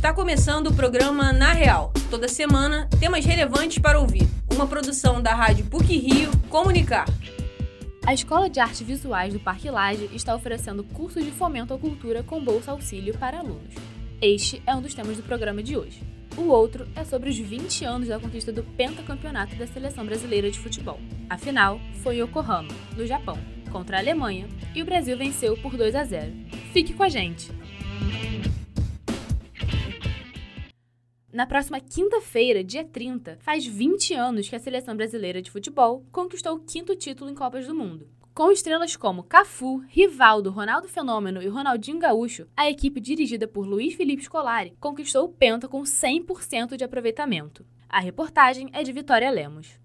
Está começando o programa Na Real. Toda semana, temas relevantes para ouvir. Uma produção da Rádio PUC Rio Comunicar. A Escola de Artes Visuais do Parque Laje está oferecendo cursos de fomento à cultura com bolsa auxílio para alunos. Este é um dos temas do programa de hoje. O outro é sobre os 20 anos da conquista do pentacampeonato da seleção brasileira de futebol. Afinal, foi em Yokohama, no Japão, contra a Alemanha, e o Brasil venceu por 2 a 0. Fique com a gente! Na próxima quinta-feira, dia 30, faz 20 anos que a seleção brasileira de futebol conquistou o quinto título em Copas do Mundo. Com estrelas como Cafu, Rivaldo, Ronaldo Fenômeno e Ronaldinho Gaúcho, a equipe dirigida por Luiz Felipe Scolari conquistou o Penta com 100% de aproveitamento. A reportagem é de Vitória Lemos.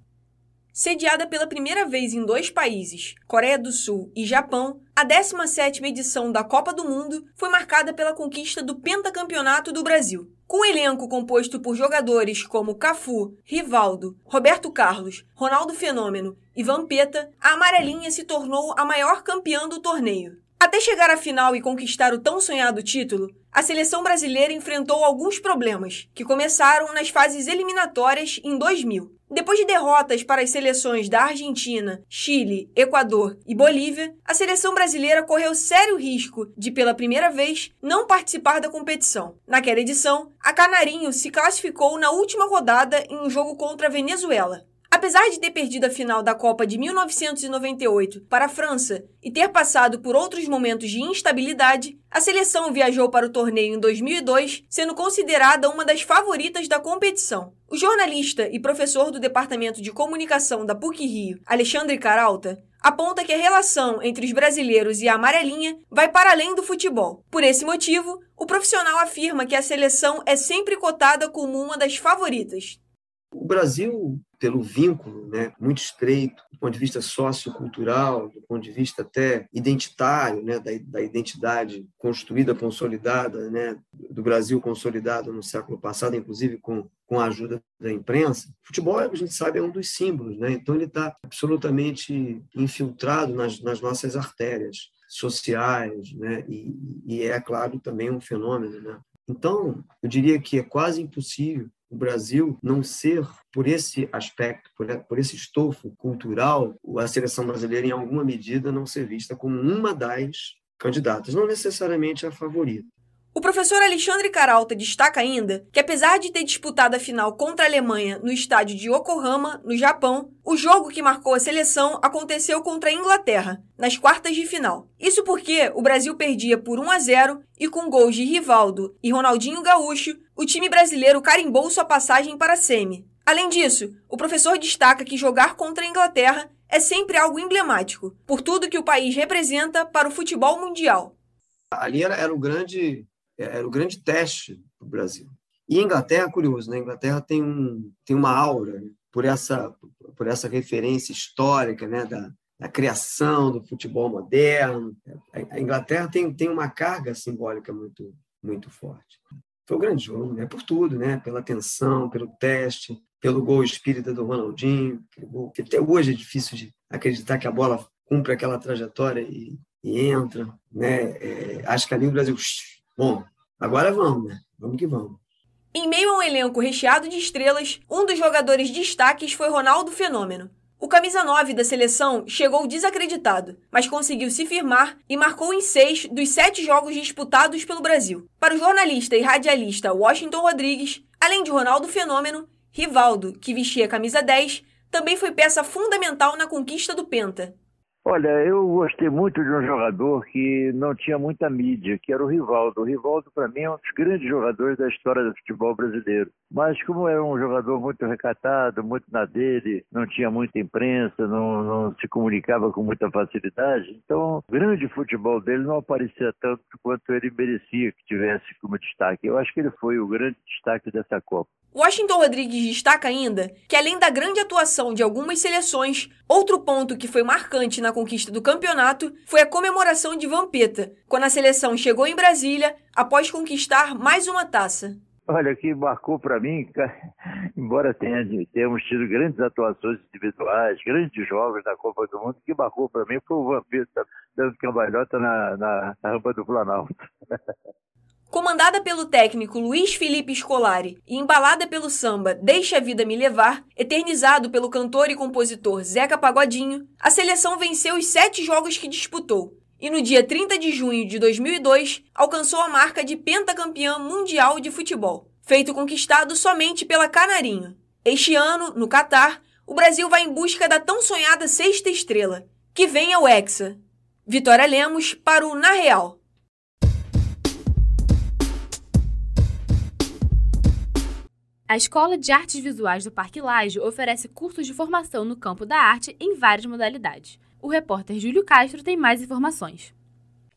Sediada pela primeira vez em dois países, Coreia do Sul e Japão, a 17ª edição da Copa do Mundo foi marcada pela conquista do pentacampeonato do Brasil. Com um elenco composto por jogadores como Cafu, Rivaldo, Roberto Carlos, Ronaldo Fenômeno e Vampeta, a amarelinha se tornou a maior campeã do torneio. Até chegar à final e conquistar o tão sonhado título, a seleção brasileira enfrentou alguns problemas, que começaram nas fases eliminatórias em 2000. Depois de derrotas para as seleções da Argentina, Chile, Equador e Bolívia, a seleção brasileira correu sério risco de, pela primeira vez, não participar da competição. Naquela edição, a Canarinho se classificou na última rodada em um jogo contra a Venezuela. Apesar de ter perdido a final da Copa de 1998 para a França e ter passado por outros momentos de instabilidade, a seleção viajou para o torneio em 2002, sendo considerada uma das favoritas da competição. O jornalista e professor do Departamento de Comunicação da PUC-Rio, Alexandre Caralta, aponta que a relação entre os brasileiros e a amarelinha vai para além do futebol. Por esse motivo, o profissional afirma que a seleção é sempre cotada como uma das favoritas. O Brasil, pelo vínculo né, muito estreito, do ponto de vista sociocultural, do ponto de vista até identitário, né, da, da identidade construída, consolidada, né, do Brasil consolidado no século passado, inclusive com, com a ajuda da imprensa, futebol, a gente sabe, é um dos símbolos. Né? Então, ele está absolutamente infiltrado nas, nas nossas artérias sociais, né? E, e, é claro também um fenômeno, né? Então, eu diria que é quase impossível o Brasil não ser, por esse aspecto, por, esse estofo cultural, a seleção brasileira, em alguma medida, não ser vista como uma das candidatas, não necessariamente a favorita. O professor Alexandre Caralta destaca ainda que, apesar de ter disputado a final contra a Alemanha no estádio de Yokohama, no Japão, o jogo que marcou a seleção aconteceu contra a Inglaterra, nas quartas de final. Isso porque o Brasil perdia por 1 a 0 e com gols de Rivaldo e Ronaldinho Gaúcho, o time brasileiro carimbou sua passagem para a semi. Além disso, o professor destaca que jogar contra a Inglaterra é sempre algo emblemático, por tudo que o país representa para o futebol mundial. Ali era, era o grande era o grande teste para o Brasil. E Inglaterra, curioso, né? Inglaterra tem, um, tem uma aura né? por, essa, por essa referência histórica né? da, da criação do futebol moderno. A Inglaterra tem, tem uma carga simbólica muito, muito forte. Foi um grande jogo, né? por tudo, né? pela tensão, pelo teste, pelo gol espírita do Ronaldinho, que até hoje é difícil de acreditar que a bola cumpre aquela trajetória e, e entra. Né? É, acho que ali o Brasil Bom, agora vamos, né? Vamos que vamos. Em meio a um elenco recheado de estrelas, um dos jogadores destaques foi Ronaldo Fenômeno. O camisa 9 da seleção chegou desacreditado, mas conseguiu se firmar e marcou em seis dos sete jogos disputados pelo Brasil. Para o jornalista e radialista Washington Rodrigues, além de Ronaldo Fenômeno, Rivaldo, que vestia a camisa 10, também foi peça fundamental na conquista do Penta. Olha, eu gostei muito de um jogador que não tinha muita mídia, que era o Rivaldo. O Rivaldo, para mim, é um dos grandes jogadores da história do futebol brasileiro. Mas como era um jogador muito recatado, muito na dele, não tinha muita imprensa, não, não se comunicava com muita facilidade, então o grande futebol dele não aparecia tanto quanto ele merecia que tivesse como destaque. Eu acho que ele foi o grande destaque dessa Copa. Washington Rodrigues destaca ainda que, além da grande atuação de algumas seleções, outro ponto que foi marcante na conquista do campeonato foi a comemoração de Vampeta, quando a seleção chegou em Brasília após conquistar mais uma taça. Olha, que marcou para mim, embora tenha, tenhamos tido grandes atuações individuais, grandes jogos na Copa do Mundo, que marcou para mim foi o Vampeta dando cambalhota na, na, na rampa do Planalto. Com Comandada pelo técnico Luiz Felipe Scolari e embalada pelo samba Deixa a Vida Me Levar, eternizado pelo cantor e compositor Zeca Pagodinho, a seleção venceu os sete jogos que disputou e no dia 30 de junho de 2002 alcançou a marca de pentacampeã mundial de futebol, feito conquistado somente pela Canarinho. Este ano, no Catar, o Brasil vai em busca da tão sonhada sexta estrela, que vem ao Hexa. Vitória Lemos para o Na Real. A Escola de Artes Visuais do Parque Lage oferece cursos de formação no campo da arte em várias modalidades. O repórter Júlio Castro tem mais informações.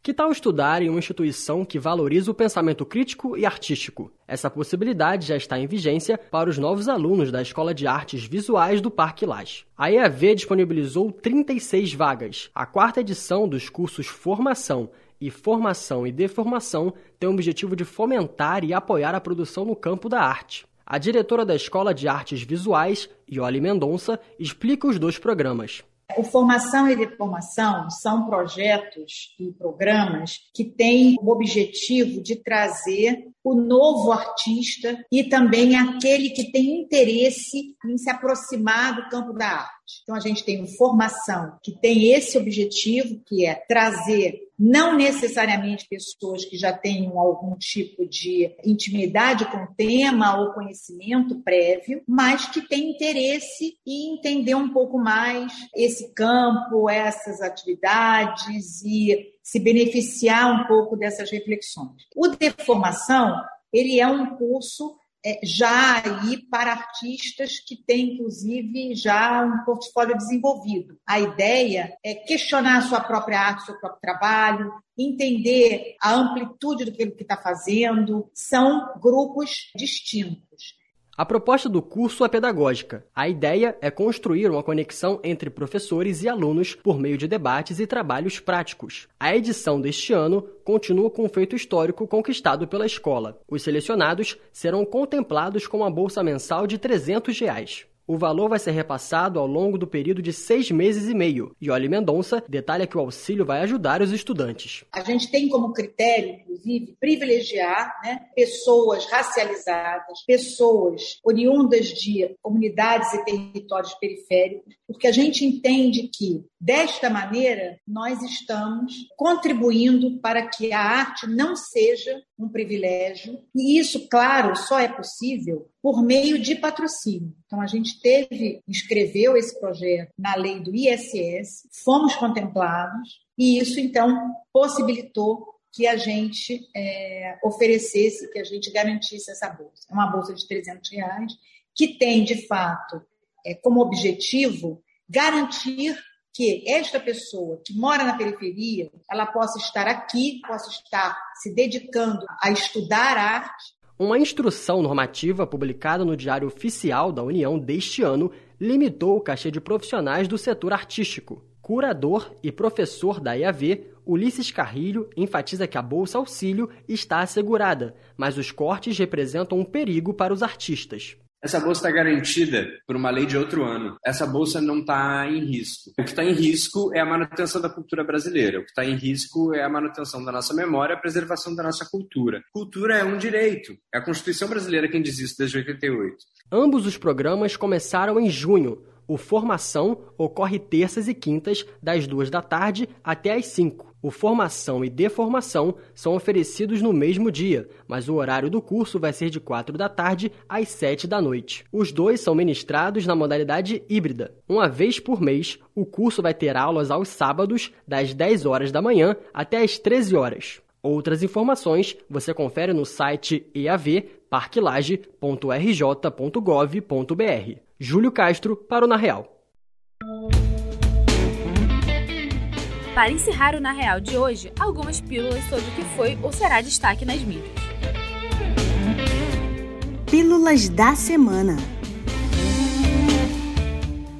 Que tal estudar em uma instituição que valoriza o pensamento crítico e artístico? Essa possibilidade já está em vigência para os novos alunos da Escola de Artes Visuais do Parque Lage. A EAV disponibilizou 36 vagas. A quarta edição dos cursos Formação e Formação e Deformação tem o objetivo de fomentar e apoiar a produção no campo da arte. A diretora da Escola de Artes Visuais, Ioli Mendonça, explica os dois programas. O Formação e Deformação são projetos e programas que têm o objetivo de trazer o novo artista e também aquele que tem interesse em se aproximar do campo da arte. Então, a gente tem uma formação que tem esse objetivo, que é trazer não necessariamente pessoas que já tenham algum tipo de intimidade com o tema ou conhecimento prévio, mas que têm interesse em entender um pouco mais esse campo, essas atividades e se beneficiar um pouco dessas reflexões. O Deformação, ele é um curso é, já aí para artistas que têm, inclusive, já um portfólio desenvolvido. A ideia é questionar a sua própria arte, seu próprio trabalho, entender a amplitude do que ele está fazendo. São grupos distintos. A proposta do curso é pedagógica. A ideia é construir uma conexão entre professores e alunos por meio de debates e trabalhos práticos. A edição deste ano continua com o feito histórico conquistado pela escola. Os selecionados serão contemplados com uma bolsa mensal de 300 reais. O valor vai ser repassado ao longo do período de seis meses e meio. E Oli Mendonça detalha que o auxílio vai ajudar os estudantes. A gente tem como critério, inclusive, privilegiar né, pessoas racializadas, pessoas oriundas de comunidades e territórios periféricos, porque a gente entende que, desta maneira, nós estamos contribuindo para que a arte não seja um privilégio. E isso, claro, só é possível por meio de patrocínio. Então, a gente teve, inscreveu esse projeto na lei do ISS, fomos contemplados, e isso, então, possibilitou que a gente é, oferecesse, que a gente garantisse essa bolsa. É uma bolsa de 300 reais, que tem, de fato, é, como objetivo garantir que esta pessoa que mora na periferia, ela possa estar aqui, possa estar se dedicando a estudar arte uma instrução normativa publicada no Diário Oficial da União deste ano limitou o cachê de profissionais do setor artístico. Curador e professor da EAV, Ulisses Carrilho enfatiza que a Bolsa Auxílio está assegurada, mas os cortes representam um perigo para os artistas. Essa bolsa está garantida por uma lei de outro ano. Essa bolsa não está em risco. O que está em risco é a manutenção da cultura brasileira. O que está em risco é a manutenção da nossa memória, a preservação da nossa cultura. Cultura é um direito. É a Constituição brasileira quem diz isso desde 88. Ambos os programas começaram em junho. O Formação ocorre terças e quintas, das duas da tarde até às cinco. O formação e deformação são oferecidos no mesmo dia, mas o horário do curso vai ser de 4 da tarde às 7 da noite. Os dois são ministrados na modalidade híbrida. Uma vez por mês, o curso vai ter aulas aos sábados, das 10 horas da manhã até as 13 horas. Outras informações você confere no site eavparquilage.rj.gov.br. Júlio Castro para o Na Real. Para encerrar o Na Real de hoje, algumas pílulas sobre o que foi ou será destaque nas mídias. Pílulas da Semana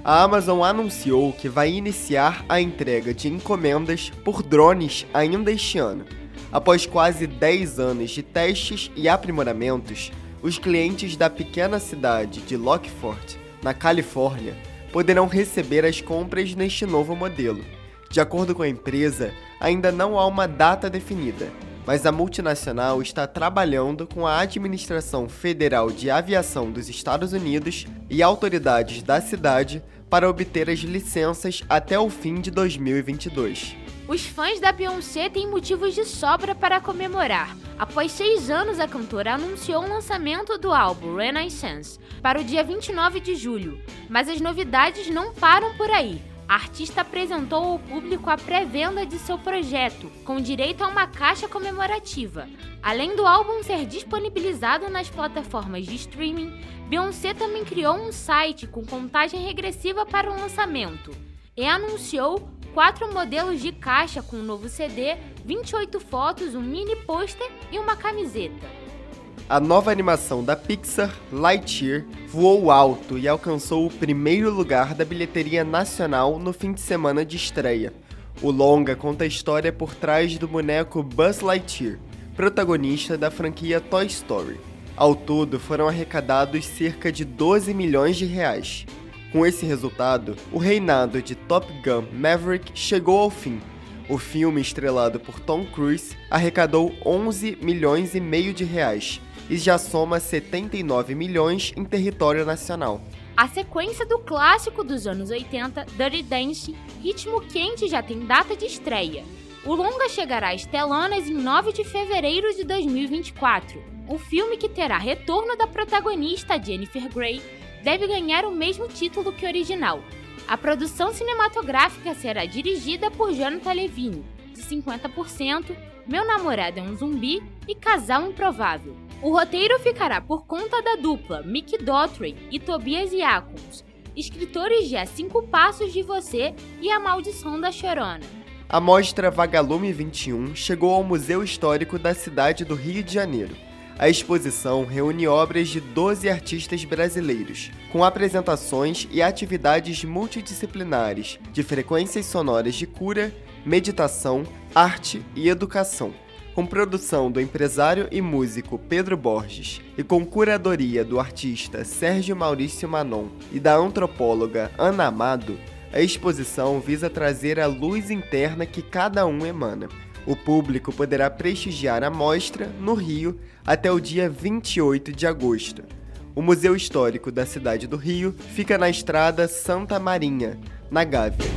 A Amazon anunciou que vai iniciar a entrega de encomendas por drones ainda este ano. Após quase 10 anos de testes e aprimoramentos, os clientes da pequena cidade de Lockford, na Califórnia, poderão receber as compras neste novo modelo. De acordo com a empresa, ainda não há uma data definida, mas a multinacional está trabalhando com a Administração Federal de Aviação dos Estados Unidos e autoridades da cidade para obter as licenças até o fim de 2022. Os fãs da Beyoncé têm motivos de sobra para comemorar. Após seis anos, a cantora anunciou o lançamento do álbum Renaissance para o dia 29 de julho. Mas as novidades não param por aí. A artista apresentou ao público a pré-venda de seu projeto, com direito a uma caixa comemorativa. Além do álbum ser disponibilizado nas plataformas de streaming, Beyoncé também criou um site com contagem regressiva para o lançamento e anunciou quatro modelos de caixa com um novo CD, 28 fotos, um mini pôster e uma camiseta. A nova animação da Pixar, Lightyear, voou alto e alcançou o primeiro lugar da bilheteria nacional no fim de semana de estreia. O longa conta a história por trás do boneco Buzz Lightyear, protagonista da franquia Toy Story. Ao todo, foram arrecadados cerca de 12 milhões de reais. Com esse resultado, o reinado de Top Gun Maverick chegou ao fim. O filme, estrelado por Tom Cruise, arrecadou 11 milhões e meio de reais e já soma 79 milhões em território nacional. A sequência do clássico dos anos 80, Dirty Dancing, Ritmo Quente já tem data de estreia. O longa chegará às telonas em 9 de fevereiro de 2024. O filme que terá retorno da protagonista Jennifer Grey deve ganhar o mesmo título que o original. A produção cinematográfica será dirigida por Jonathan Levine, de 50%, Meu Namorado é um Zumbi e Casal Improvável. O roteiro ficará por conta da dupla Mick Dottry e Tobias Yakons, escritores de A Cinco Passos de Você e A Maldição da Chorona. A mostra Vagalume 21 chegou ao Museu Histórico da cidade do Rio de Janeiro a exposição reúne obras de 12 artistas brasileiros, com apresentações e atividades multidisciplinares de frequências sonoras de cura, meditação, arte e educação. Com produção do empresário e músico Pedro Borges e com curadoria do artista Sérgio Maurício Manon e da antropóloga Ana Amado, a exposição visa trazer a luz interna que cada um emana o público poderá prestigiar a mostra no Rio até o dia 28 de agosto. O Museu Histórico da cidade do Rio fica na estrada Santa Marinha, na Gávea.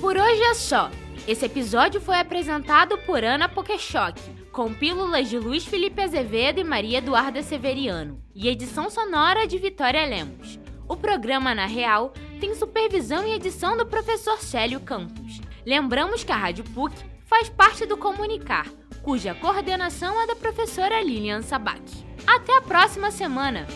Por hoje é só. Esse episódio foi apresentado por Ana Pokeshock, com pílulas de Luiz Felipe Azevedo e Maria Eduarda Severiano, e edição sonora de Vitória Lemos. O programa, na real, tem supervisão e edição do professor Célio Campos. Lembramos que a Rádio PUC faz parte do Comunicar, cuja coordenação é da professora Lilian Sabac. Até a próxima semana!